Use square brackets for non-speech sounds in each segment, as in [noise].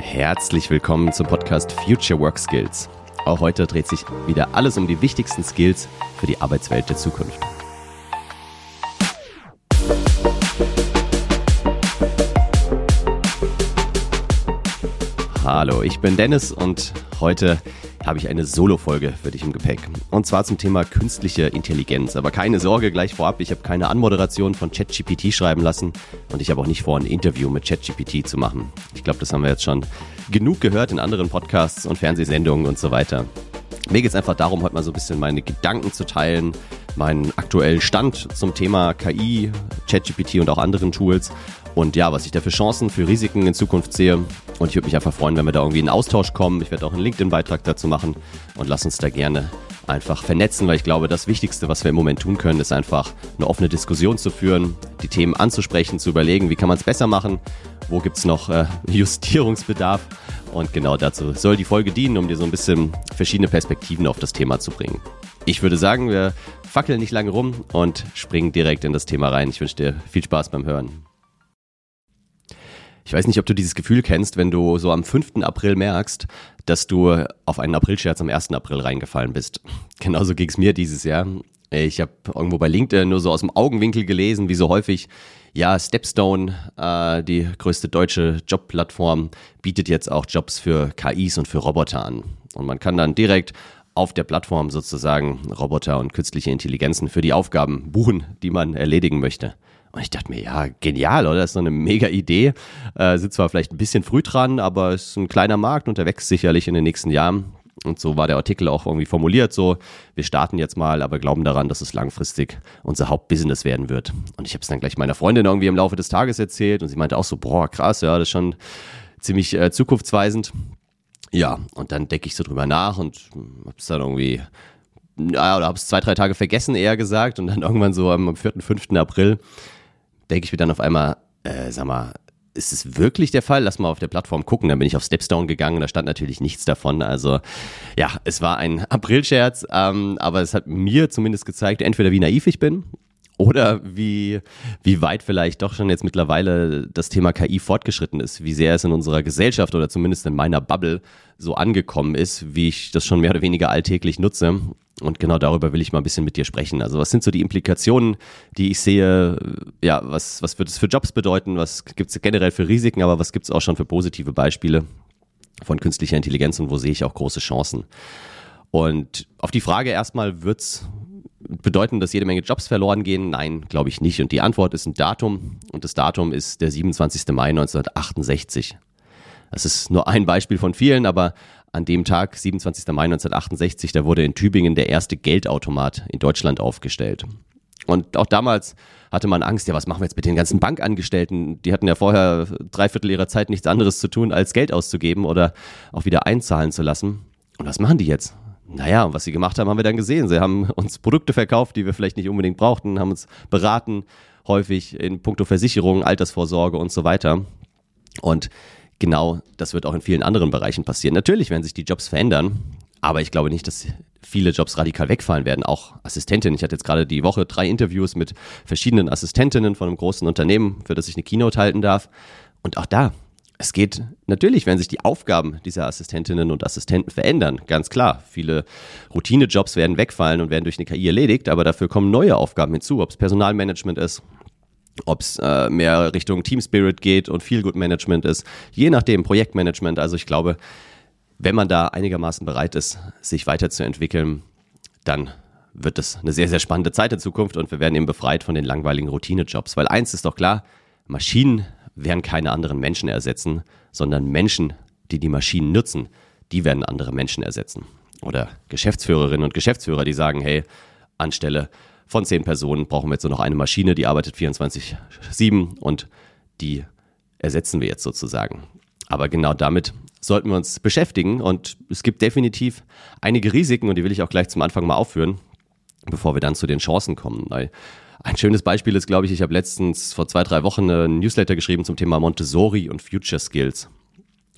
Herzlich willkommen zum Podcast Future Work Skills. Auch heute dreht sich wieder alles um die wichtigsten Skills für die Arbeitswelt der Zukunft. Hallo, ich bin Dennis und heute habe ich eine Solo-Folge für dich im Gepäck. Und zwar zum Thema künstliche Intelligenz. Aber keine Sorge gleich vorab, ich habe keine Anmoderation von ChatGPT schreiben lassen und ich habe auch nicht vor, ein Interview mit ChatGPT zu machen. Ich glaube, das haben wir jetzt schon genug gehört in anderen Podcasts und Fernsehsendungen und so weiter. Mir geht es einfach darum, heute mal so ein bisschen meine Gedanken zu teilen, meinen aktuellen Stand zum Thema KI, ChatGPT und auch anderen Tools und ja, was ich da für Chancen, für Risiken in Zukunft sehe. Und ich würde mich einfach freuen, wenn wir da irgendwie in Austausch kommen. Ich werde auch einen LinkedIn-Beitrag dazu machen und lass uns da gerne einfach vernetzen, weil ich glaube, das Wichtigste, was wir im Moment tun können, ist einfach eine offene Diskussion zu führen, die Themen anzusprechen, zu überlegen, wie kann man es besser machen, wo gibt es noch äh, Justierungsbedarf. Und genau dazu soll die Folge dienen, um dir so ein bisschen verschiedene Perspektiven auf das Thema zu bringen. Ich würde sagen, wir fackeln nicht lange rum und springen direkt in das Thema rein. Ich wünsche dir viel Spaß beim Hören. Ich weiß nicht, ob du dieses Gefühl kennst, wenn du so am 5. April merkst, dass du auf einen Aprilscherz am 1. April reingefallen bist. [laughs] Genauso ging es mir dieses Jahr. Ich habe irgendwo bei LinkedIn nur so aus dem Augenwinkel gelesen, wie so häufig, ja, Stepstone, äh, die größte deutsche Jobplattform, bietet jetzt auch Jobs für KIs und für Roboter an. Und man kann dann direkt auf der Plattform sozusagen Roboter und künstliche Intelligenzen für die Aufgaben buchen, die man erledigen möchte. Und ich dachte mir, ja, genial, oder? Das ist so eine mega Idee. Äh, sind zwar vielleicht ein bisschen früh dran, aber es ist ein kleiner Markt und der wächst sicherlich in den nächsten Jahren. Und so war der Artikel auch irgendwie formuliert, so, wir starten jetzt mal, aber glauben daran, dass es langfristig unser Hauptbusiness werden wird. Und ich habe es dann gleich meiner Freundin irgendwie im Laufe des Tages erzählt und sie meinte auch so, boah, krass, ja, das ist schon ziemlich äh, zukunftsweisend. Ja, und dann decke ich so drüber nach und habe es dann irgendwie, ja, oder habe es zwei, drei Tage vergessen, eher gesagt. Und dann [laughs] irgendwann so am 4., 5. April denke ich mir dann auf einmal, äh, sag mal, ist es wirklich der Fall? Lass mal auf der Plattform gucken. Dann bin ich auf Stepstone gegangen da stand natürlich nichts davon. Also ja, es war ein [laughs] Aprilscherz, ähm, aber es hat mir zumindest gezeigt, entweder wie naiv ich bin oder wie, wie weit vielleicht doch schon jetzt mittlerweile das Thema KI fortgeschritten ist, wie sehr es in unserer Gesellschaft oder zumindest in meiner Bubble so angekommen ist, wie ich das schon mehr oder weniger alltäglich nutze. Und genau darüber will ich mal ein bisschen mit dir sprechen. Also was sind so die Implikationen, die ich sehe? Ja, was, was wird es für Jobs bedeuten? Was gibt es generell für Risiken? Aber was gibt es auch schon für positive Beispiele von künstlicher Intelligenz und wo sehe ich auch große Chancen? Und auf die Frage erstmal, wird es bedeuten, dass jede Menge Jobs verloren gehen? Nein, glaube ich nicht. Und die Antwort ist ein Datum. Und das Datum ist der 27. Mai 1968. Das ist nur ein Beispiel von vielen, aber an dem Tag, 27. Mai 1968, da wurde in Tübingen der erste Geldautomat in Deutschland aufgestellt. Und auch damals hatte man Angst, ja, was machen wir jetzt mit den ganzen Bankangestellten? Die hatten ja vorher drei Viertel ihrer Zeit nichts anderes zu tun, als Geld auszugeben oder auch wieder einzahlen zu lassen. Und was machen die jetzt? Naja, und was sie gemacht haben, haben wir dann gesehen. Sie haben uns Produkte verkauft, die wir vielleicht nicht unbedingt brauchten, haben uns beraten, häufig in puncto Versicherung, Altersvorsorge und so weiter. Und genau das wird auch in vielen anderen Bereichen passieren. Natürlich werden sich die Jobs verändern, aber ich glaube nicht, dass viele Jobs radikal wegfallen werden. Auch Assistentinnen. Ich hatte jetzt gerade die Woche drei Interviews mit verschiedenen Assistentinnen von einem großen Unternehmen, für das ich eine Keynote halten darf. Und auch da, es geht natürlich, wenn sich die Aufgaben dieser Assistentinnen und Assistenten verändern, ganz klar. Viele Routinejobs werden wegfallen und werden durch eine KI erledigt, aber dafür kommen neue Aufgaben hinzu, ob es Personalmanagement ist, ob es äh, mehr Richtung Team Spirit geht und Feel Good Management ist, je nachdem Projektmanagement. Also ich glaube, wenn man da einigermaßen bereit ist, sich weiterzuentwickeln, dann wird es eine sehr, sehr spannende Zeit in Zukunft und wir werden eben befreit von den langweiligen Routinejobs. Weil eins ist doch klar, Maschinen werden keine anderen Menschen ersetzen, sondern Menschen, die die Maschinen nutzen, die werden andere Menschen ersetzen. Oder Geschäftsführerinnen und Geschäftsführer, die sagen, hey, anstelle von zehn Personen brauchen wir jetzt nur noch eine Maschine, die arbeitet 24-7 und die ersetzen wir jetzt sozusagen. Aber genau damit sollten wir uns beschäftigen und es gibt definitiv einige Risiken und die will ich auch gleich zum Anfang mal aufführen, bevor wir dann zu den Chancen kommen. Weil ein schönes Beispiel ist, glaube ich, ich habe letztens vor zwei, drei Wochen einen Newsletter geschrieben zum Thema Montessori und Future Skills.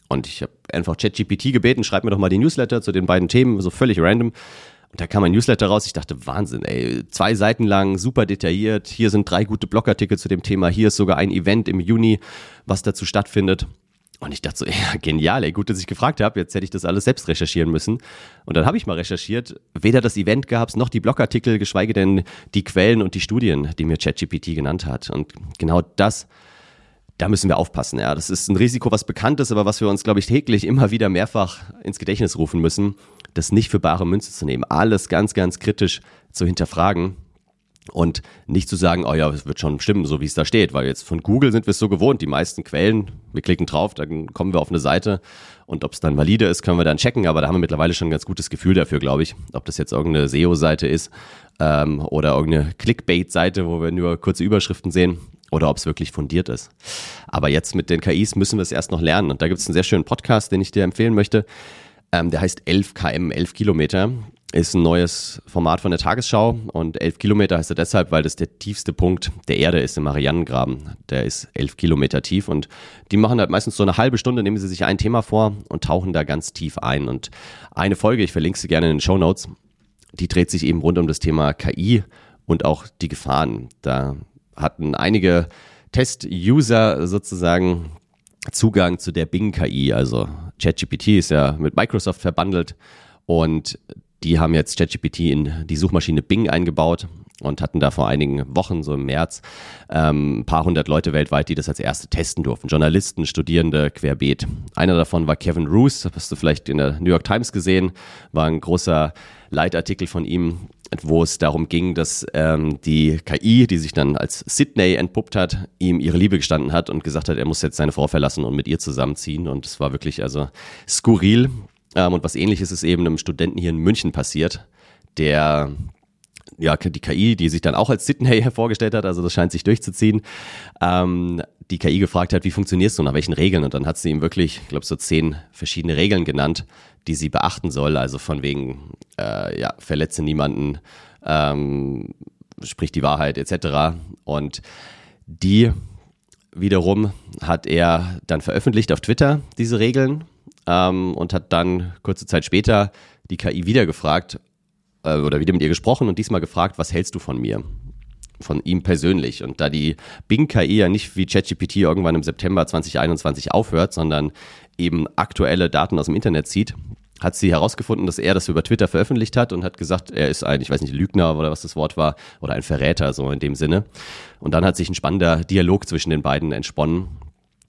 Und ich habe einfach ChatGPT gebeten, schreib mir doch mal die Newsletter zu den beiden Themen, so völlig random. Und da kam ein Newsletter raus. Ich dachte, Wahnsinn, ey. Zwei Seiten lang, super detailliert. Hier sind drei gute Blogartikel zu dem Thema. Hier ist sogar ein Event im Juni, was dazu stattfindet. Und ich dachte so, [laughs] ja, genial, ey, gut, dass ich gefragt habe. Jetzt hätte ich das alles selbst recherchieren müssen. Und dann habe ich mal recherchiert. Weder das Event gab es, noch die Blogartikel, geschweige denn die Quellen und die Studien, die mir ChatGPT genannt hat. Und genau das, da müssen wir aufpassen. Ja, das ist ein Risiko, was bekannt ist, aber was wir uns, glaube ich, täglich immer wieder mehrfach ins Gedächtnis rufen müssen, das nicht für bare Münze zu nehmen. Alles ganz, ganz kritisch zu hinterfragen und nicht zu sagen, oh ja, es wird schon stimmen, so wie es da steht, weil jetzt von Google sind wir es so gewohnt, die meisten Quellen, wir klicken drauf, dann kommen wir auf eine Seite und ob es dann valide ist, können wir dann checken, aber da haben wir mittlerweile schon ein ganz gutes Gefühl dafür, glaube ich, ob das jetzt irgendeine SEO-Seite ist ähm, oder irgendeine Clickbait-Seite, wo wir nur kurze Überschriften sehen oder ob es wirklich fundiert ist. Aber jetzt mit den KIs müssen wir es erst noch lernen und da gibt es einen sehr schönen Podcast, den ich dir empfehlen möchte. Ähm, der heißt 11 km, 11 Kilometer ist ein neues Format von der Tagesschau und elf Kilometer heißt er deshalb, weil das der tiefste Punkt der Erde ist im Marianengraben. Der ist elf Kilometer tief und die machen halt meistens so eine halbe Stunde, nehmen sie sich ein Thema vor und tauchen da ganz tief ein. Und eine Folge, ich verlinke sie gerne in den Show Notes, die dreht sich eben rund um das Thema KI und auch die Gefahren. Da hatten einige Test-User sozusagen Zugang zu der Bing-KI, also ChatGPT ist ja mit Microsoft verbandelt und die haben jetzt ChatGPT in die Suchmaschine Bing eingebaut und hatten da vor einigen Wochen, so im März, ähm, ein paar hundert Leute weltweit, die das als erste testen durften. Journalisten, Studierende, querbeet. Einer davon war Kevin Roos, hast du vielleicht in der New York Times gesehen, war ein großer Leitartikel von ihm, wo es darum ging, dass ähm, die KI, die sich dann als Sydney entpuppt hat, ihm ihre Liebe gestanden hat und gesagt hat, er muss jetzt seine Frau verlassen und mit ihr zusammenziehen. Und es war wirklich also skurril. Ähm, und was ähnliches ist eben einem Studenten hier in München passiert, der ja, die KI, die sich dann auch als Sydney [laughs] vorgestellt hat, also das scheint sich durchzuziehen, ähm, die KI gefragt hat, wie funktionierst du, nach welchen Regeln? Und dann hat sie ihm wirklich, ich glaube, so zehn verschiedene Regeln genannt, die sie beachten soll. Also von wegen, äh, ja, verletze niemanden, ähm, sprich die Wahrheit etc. Und die wiederum hat er dann veröffentlicht auf Twitter, diese Regeln ähm, und hat dann kurze Zeit später die KI wieder gefragt äh, oder wieder mit ihr gesprochen und diesmal gefragt, was hältst du von mir? Von ihm persönlich. Und da die Bing-KI ja nicht wie ChatGPT irgendwann im September 2021 aufhört, sondern eben aktuelle Daten aus dem Internet zieht, hat sie herausgefunden, dass er das über Twitter veröffentlicht hat und hat gesagt, er ist ein, ich weiß nicht, Lügner oder was das Wort war, oder ein Verräter, so in dem Sinne. Und dann hat sich ein spannender Dialog zwischen den beiden entsponnen,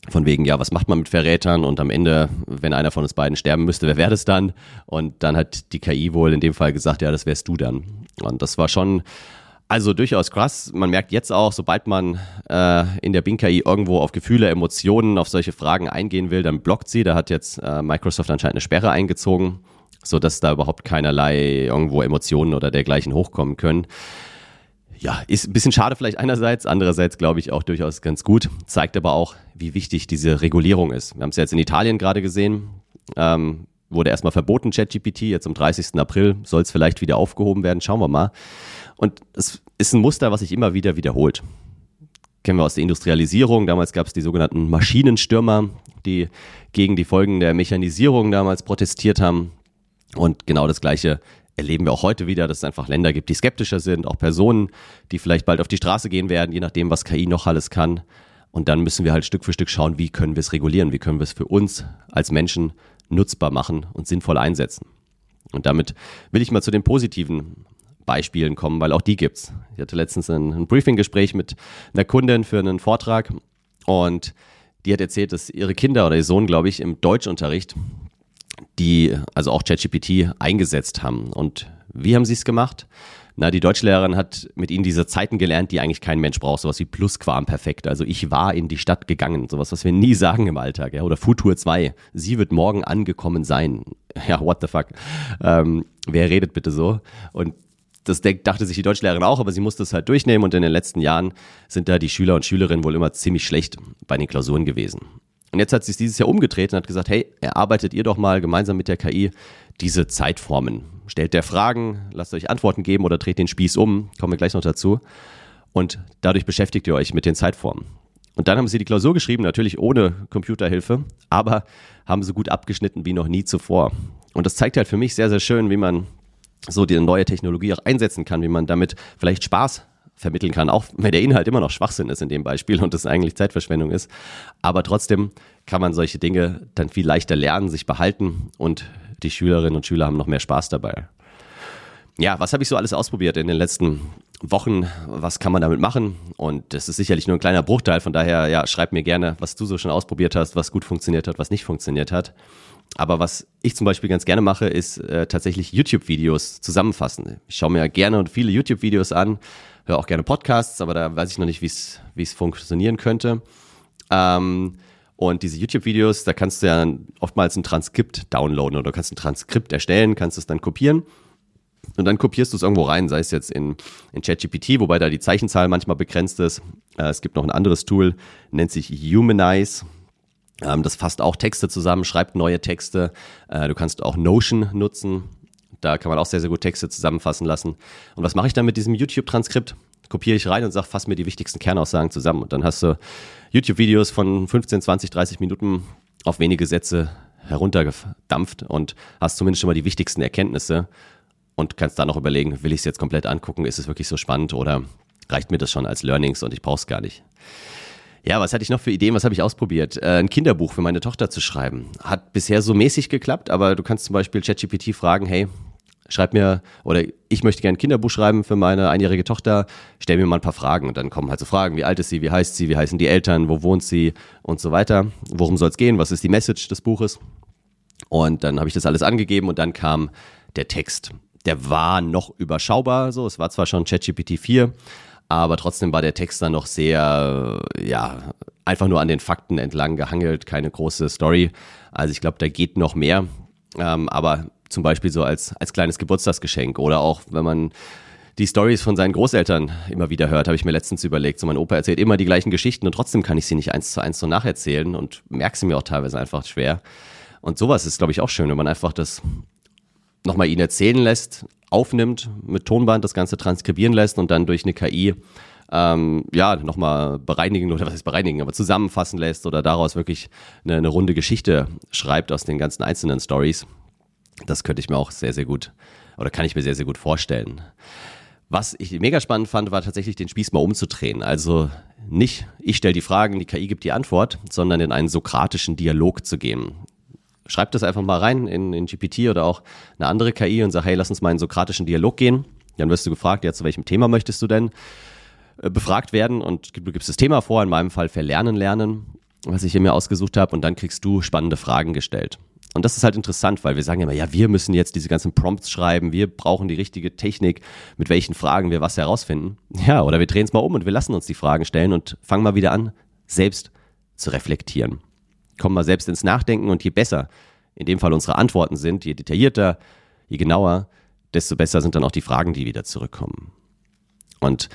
von wegen, ja, was macht man mit Verrätern und am Ende, wenn einer von uns beiden sterben müsste, wer wäre das dann? Und dann hat die KI wohl in dem Fall gesagt, ja, das wärst du dann. Und das war schon, also durchaus krass. Man merkt jetzt auch, sobald man äh, in der Bing-KI irgendwo auf Gefühle, Emotionen, auf solche Fragen eingehen will, dann blockt sie. Da hat jetzt äh, Microsoft anscheinend eine Sperre eingezogen, sodass da überhaupt keinerlei irgendwo Emotionen oder dergleichen hochkommen können ja, ist ein bisschen schade vielleicht einerseits, andererseits glaube ich auch durchaus ganz gut, zeigt aber auch, wie wichtig diese Regulierung ist. Wir haben es jetzt in Italien gerade gesehen, ähm, wurde erstmal verboten, ChatGPT, jetzt am 30. April soll es vielleicht wieder aufgehoben werden, schauen wir mal. Und es ist ein Muster, was sich immer wieder wiederholt. Kennen wir aus der Industrialisierung, damals gab es die sogenannten Maschinenstürmer, die gegen die Folgen der Mechanisierung damals protestiert haben. Und genau das Gleiche erleben wir auch heute wieder, dass es einfach Länder gibt, die skeptischer sind, auch Personen, die vielleicht bald auf die Straße gehen werden, je nachdem, was KI noch alles kann. Und dann müssen wir halt Stück für Stück schauen, wie können wir es regulieren, wie können wir es für uns als Menschen nutzbar machen und sinnvoll einsetzen. Und damit will ich mal zu den positiven Beispielen kommen, weil auch die gibt's. Ich hatte letztens ein, ein Briefinggespräch mit einer Kundin für einen Vortrag und die hat erzählt, dass ihre Kinder oder ihr Sohn, glaube ich, im Deutschunterricht die also auch ChatGPT eingesetzt haben. Und wie haben sie es gemacht? Na, die Deutschlehrerin hat mit ihnen diese Zeiten gelernt, die eigentlich kein Mensch braucht, sowas wie Plusquamperfekt. Also ich war in die Stadt gegangen, sowas, was wir nie sagen im Alltag, ja. Oder Futur 2, sie wird morgen angekommen sein. [laughs] Ja, what the fuck. Ähm, wer redet bitte so? Und das dachte sich die Deutschlehrerin auch, aber sie musste es halt durchnehmen und in den letzten Jahren sind da die Schüler und Schülerinnen wohl immer ziemlich schlecht bei den Klausuren gewesen. Und jetzt hat sie es dieses Jahr umgedreht und hat gesagt, hey, erarbeitet ihr doch mal gemeinsam mit der KI diese Zeitformen. Stellt der Fragen, lasst euch Antworten geben oder dreht den Spieß um, kommen wir gleich noch dazu. Und dadurch beschäftigt ihr euch mit den Zeitformen. Und dann haben sie die Klausur geschrieben, natürlich ohne Computerhilfe, aber haben so gut abgeschnitten wie noch nie zuvor. Und das zeigt halt für mich sehr, sehr schön, wie man so die neue Technologie auch einsetzen kann, wie man damit vielleicht Spaß vermitteln kann, auch wenn der Inhalt immer noch Schwachsinn ist in dem Beispiel und es eigentlich Zeitverschwendung ist. Aber trotzdem kann man solche Dinge dann viel leichter lernen, sich behalten und die Schülerinnen und Schüler haben noch mehr Spaß dabei. Ja, was habe ich so alles ausprobiert in den letzten Wochen? Was kann man damit machen? Und das ist sicherlich nur ein kleiner Bruchteil. Von daher, ja, schreib mir gerne, was du so schon ausprobiert hast, was gut funktioniert hat, was nicht funktioniert hat. Aber was ich zum Beispiel ganz gerne mache, ist äh, tatsächlich YouTube-Videos zusammenfassen. Ich schaue mir gerne und viele YouTube-Videos an, höre auch gerne Podcasts, aber da weiß ich noch nicht, wie es funktionieren könnte. Ähm, und diese YouTube-Videos, da kannst du ja oftmals ein Transkript downloaden oder kannst ein Transkript erstellen, kannst es dann kopieren und dann kopierst du es irgendwo rein, sei es jetzt in, in ChatGPT, wobei da die Zeichenzahl manchmal begrenzt ist. Äh, es gibt noch ein anderes Tool, nennt sich Humanize. Ähm, das fasst auch Texte zusammen, schreibt neue Texte. Äh, du kannst auch Notion nutzen. Da kann man auch sehr, sehr gut Texte zusammenfassen lassen. Und was mache ich dann mit diesem YouTube-Transkript? Kopiere ich rein und sage, fass mir die wichtigsten Kernaussagen zusammen. Und dann hast du YouTube-Videos von 15, 20, 30 Minuten auf wenige Sätze heruntergedampft und hast zumindest schon mal die wichtigsten Erkenntnisse und kannst dann noch überlegen, will ich es jetzt komplett angucken, ist es wirklich so spannend oder reicht mir das schon als Learnings und ich brauche es gar nicht. Ja, was hatte ich noch für Ideen? Was habe ich ausprobiert? Äh, ein Kinderbuch für meine Tochter zu schreiben. Hat bisher so mäßig geklappt, aber du kannst zum Beispiel ChatGPT fragen, hey, schreib mir, oder ich möchte gerne ein Kinderbuch schreiben für meine einjährige Tochter, stell mir mal ein paar Fragen. Und dann kommen halt so Fragen, wie alt ist sie, wie heißt sie, wie heißen die Eltern, wo wohnt sie und so weiter. Worum soll es gehen? Was ist die Message des Buches? Und dann habe ich das alles angegeben und dann kam der Text der war noch überschaubar, so. Es war zwar schon ChatGPT 4, aber trotzdem war der Text dann noch sehr, ja, einfach nur an den Fakten entlang gehangelt, keine große Story. Also ich glaube, da geht noch mehr. Ähm, aber zum Beispiel so als, als kleines Geburtstagsgeschenk oder auch, wenn man die Stories von seinen Großeltern immer wieder hört, habe ich mir letztens überlegt. So mein Opa erzählt immer die gleichen Geschichten und trotzdem kann ich sie nicht eins zu eins so nacherzählen und merke sie mir auch teilweise einfach schwer. Und sowas ist, glaube ich, auch schön, wenn man einfach das nochmal ihn erzählen lässt, aufnimmt, mit Tonband das Ganze transkribieren lässt und dann durch eine KI ähm, ja, nochmal bereinigen oder was heißt bereinigen, aber zusammenfassen lässt oder daraus wirklich eine, eine runde Geschichte schreibt aus den ganzen einzelnen Stories. Das könnte ich mir auch sehr, sehr gut oder kann ich mir sehr, sehr gut vorstellen. Was ich mega spannend fand, war tatsächlich den Spieß mal umzudrehen. Also nicht, ich stelle die Fragen, die KI gibt die Antwort, sondern in einen sokratischen Dialog zu gehen schreib das einfach mal rein in, in GPT oder auch eine andere KI und sag, hey, lass uns mal in einen sokratischen Dialog gehen. Dann wirst du gefragt, ja, zu welchem Thema möchtest du denn äh, befragt werden? Und du gibst das Thema vor, in meinem Fall Verlernen lernen, was ich hier mir ausgesucht habe, und dann kriegst du spannende Fragen gestellt. Und das ist halt interessant, weil wir sagen immer, ja, wir müssen jetzt diese ganzen Prompts schreiben, wir brauchen die richtige Technik, mit welchen Fragen wir was herausfinden. [laughs] Ja, oder wir drehen es mal um und wir lassen uns die Fragen stellen und fangen mal wieder an, selbst zu reflektieren kommen wir selbst ins Nachdenken und je besser in dem Fall unsere Antworten sind, je detaillierter, je genauer, desto besser sind dann auch die Fragen, die wieder zurückkommen. Und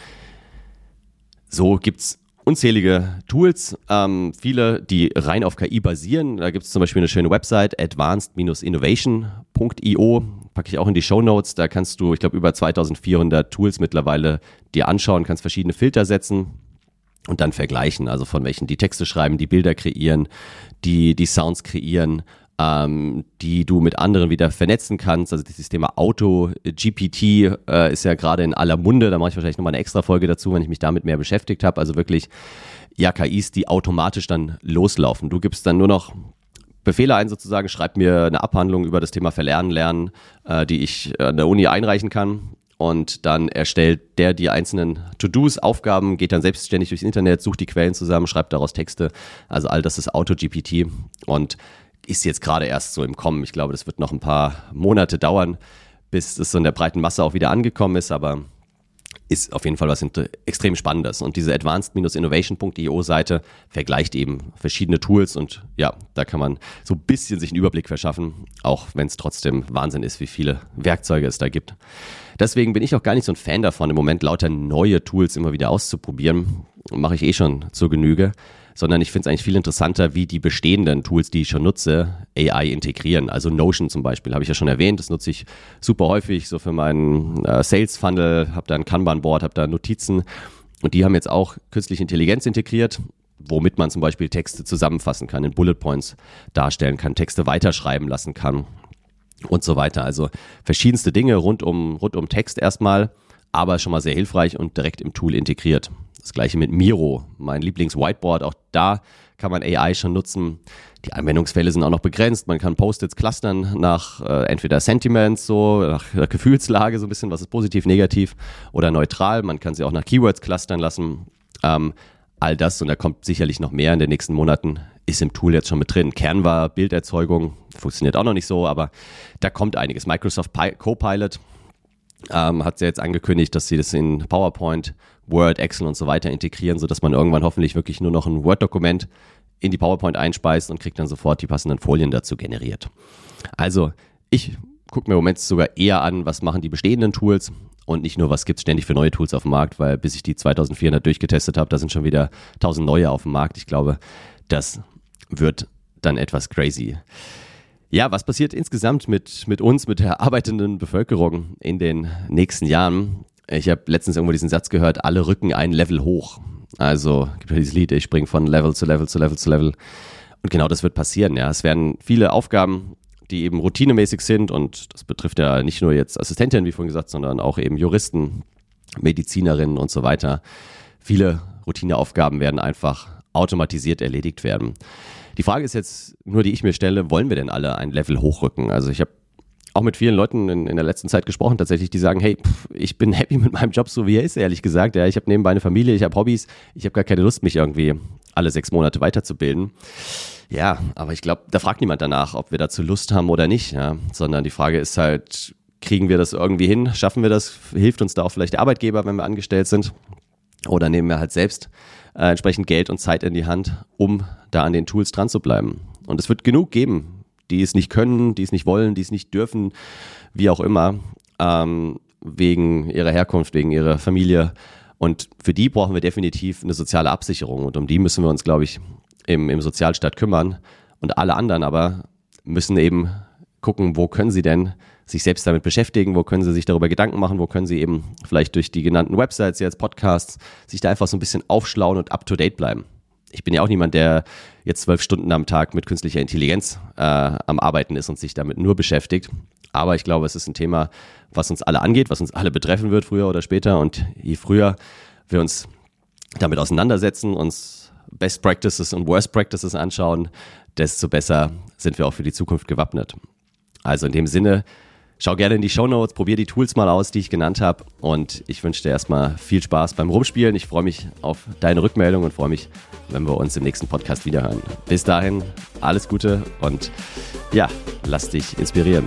so gibt es unzählige Tools, ähm, viele, die rein auf KI basieren. Da gibt es zum Beispiel eine schöne Website, advanced-innovation.io, packe ich auch in die Show Notes. Da kannst du, ich glaube, über 2400 Tools mittlerweile dir anschauen, kannst verschiedene Filter setzen und dann vergleichen, also von welchen die Texte schreiben, die Bilder kreieren, die die Sounds kreieren, ähm, die du mit anderen wieder vernetzen kannst. Also dieses Thema Auto-GPT äh, ist ja gerade in aller Munde. Da mache ich wahrscheinlich nochmal eine extra Folge dazu, wenn ich mich damit mehr beschäftigt habe. Also wirklich, ja, KIs, die automatisch dann loslaufen. Du gibst dann nur noch Befehle ein sozusagen, schreib mir eine Abhandlung über das Thema Verlernen lernen, äh, die ich an der Uni einreichen kann und dann erstellt der die einzelnen To-Dos, Aufgaben, geht dann selbstständig durchs Internet, sucht die Quellen zusammen, schreibt daraus Texte. Also all das ist Auto-GPT und ist jetzt gerade erst so im Kommen. Ich glaube, das wird noch ein paar Monate dauern, bis es so in der breiten Masse auch wieder angekommen ist, aber ist auf jeden Fall was extrem Spannendes. Und diese advanced-innovation.io Seite vergleicht eben verschiedene Tools und ja, da kann man so ein bisschen sich einen Überblick verschaffen, auch wenn es trotzdem Wahnsinn ist, wie viele Werkzeuge es da gibt. Deswegen bin ich auch gar nicht so ein Fan davon, im Moment lauter neue Tools immer wieder auszuprobieren. Mache ich eh schon zur Genüge. Sondern ich finde es eigentlich viel interessanter, wie die bestehenden Tools, die ich schon nutze, AI integrieren. Also Notion zum Beispiel, habe ich ja schon erwähnt. Das nutze ich super häufig so für meinen äh, Sales Funnel, habe da ein Kanban-Board, habe da Notizen. Und die haben jetzt auch künstliche Intelligenz integriert womit man zum Beispiel Texte zusammenfassen kann, in Bullet Points darstellen kann, Texte weiterschreiben lassen kann und so weiter. Also verschiedenste Dinge rund um, rund um Text erstmal, aber schon mal sehr hilfreich und direkt im Tool integriert. Das gleiche mit Miro, mein Lieblings-Whiteboard. Auch da kann man AI schon nutzen. Die Anwendungsfälle sind auch noch begrenzt. Man kann Post-its clustern nach äh, entweder Sentiments, so nach der Gefühlslage, so ein bisschen, was ist positiv, negativ oder neutral. Man kann sie auch nach Keywords clustern lassen. Ähm, all das, und da kommt sicherlich noch mehr in den nächsten Monaten, ist im Tool jetzt schon mit drin. Kernware, Bilderzeugung, funktioniert auch noch nicht so, aber da kommt einiges. Microsoft Copilot ähm, hat sie jetzt angekündigt, dass sie das in PowerPoint, Word, Excel und so weiter integrieren, sodass man irgendwann hoffentlich wirklich nur noch ein Word-Dokument in die PowerPoint einspeist und kriegt dann sofort die passenden Folien dazu generiert. Also ich gucke mir im Moment sogar eher an, was machen die bestehenden Tools und nicht nur, was gibt es ständig für neue Tools auf dem Markt, weil bis ich die 2400 durchgetestet habe, da sind schon wieder 1000 neue auf dem Markt. Ich glaube, das wird dann etwas crazy. Ja, was passiert insgesamt mit, mit uns, mit der arbeitenden Bevölkerung in den nächsten Jahren? Ich habe letztens irgendwo diesen Satz gehört, alle rücken ein Level hoch. Also gibt ja dieses Lied, ich springe von Level zu Level zu Level zu Level. Und genau das wird passieren. Ja, es werden viele Aufgaben, die eben routinemäßig sind und das betrifft ja nicht nur jetzt Assistentinnen, wie vorhin gesagt, sondern auch eben Juristen, Medizinerinnen und so weiter. Viele Routineaufgaben werden einfach automatisiert erledigt werden. Die Frage ist jetzt nur, die ich mir stelle, wollen wir denn alle ein Level hochrücken? Also ich habe auch mit vielen Leuten in, in, der letzten Zeit gesprochen, tatsächlich, die sagen, hey, pff, ich bin [laughs] happy mit meinem Job, so wie er ist, ehrlich gesagt. Ja, ich habe nebenbei eine Familie, ich habe Hobbys, ich habe gar keine Lust, mich irgendwie alle sechs Monate weiterzubilden. Ja, aber ich glaube, da fragt niemand danach, ob wir dazu Lust haben oder nicht, ja? sondern die Frage ist halt, kriegen wir das irgendwie hin? Schaffen wir das? Hilft uns da auch vielleicht der Arbeitgeber, wenn wir angestellt sind? Oder nehmen wir halt selbst äh, entsprechend Geld und Zeit in die Hand, um da an den Tools dran zu bleiben? Und es wird genug geben, die es nicht können, die es nicht wollen, die es nicht dürfen, wie auch immer, ähm, wegen ihrer Herkunft, wegen ihrer Familie. Und für die brauchen wir definitiv eine soziale Absicherung. Und um die müssen wir uns, glaube ich, im, im Sozialstaat kümmern. Und alle anderen aber müssen eben gucken, wo können sie denn sich selbst damit beschäftigen, wo können sie sich darüber Gedanken machen, wo können sie eben vielleicht durch die genannten Websites, jetzt Podcasts, sich da einfach so ein bisschen aufschlauen und up-to-date bleiben ich bin ja auch niemand, der jetzt zwölf Stunden am Tag mit künstlicher Intelligenz äh, am Arbeiten ist und sich damit nur beschäftigt. Aber ich glaube, es ist ein Thema, was uns alle angeht, was uns alle betreffen wird, früher oder später. Und je früher wir uns damit auseinandersetzen, uns Best Practices und Worst Practices anschauen, desto besser sind wir auch für die Zukunft gewappnet. Also in dem Sinne, Schau gerne in die Show Notes, probier die Tools mal aus, die ich genannt habe. Und ich wünsche dir erstmal viel Spaß beim Rumspielen. Ich freue mich auf deine Rückmeldung und freue mich, wenn wir uns im nächsten Podcast wiederhören. Bis dahin, alles Gute und ja, lass dich inspirieren.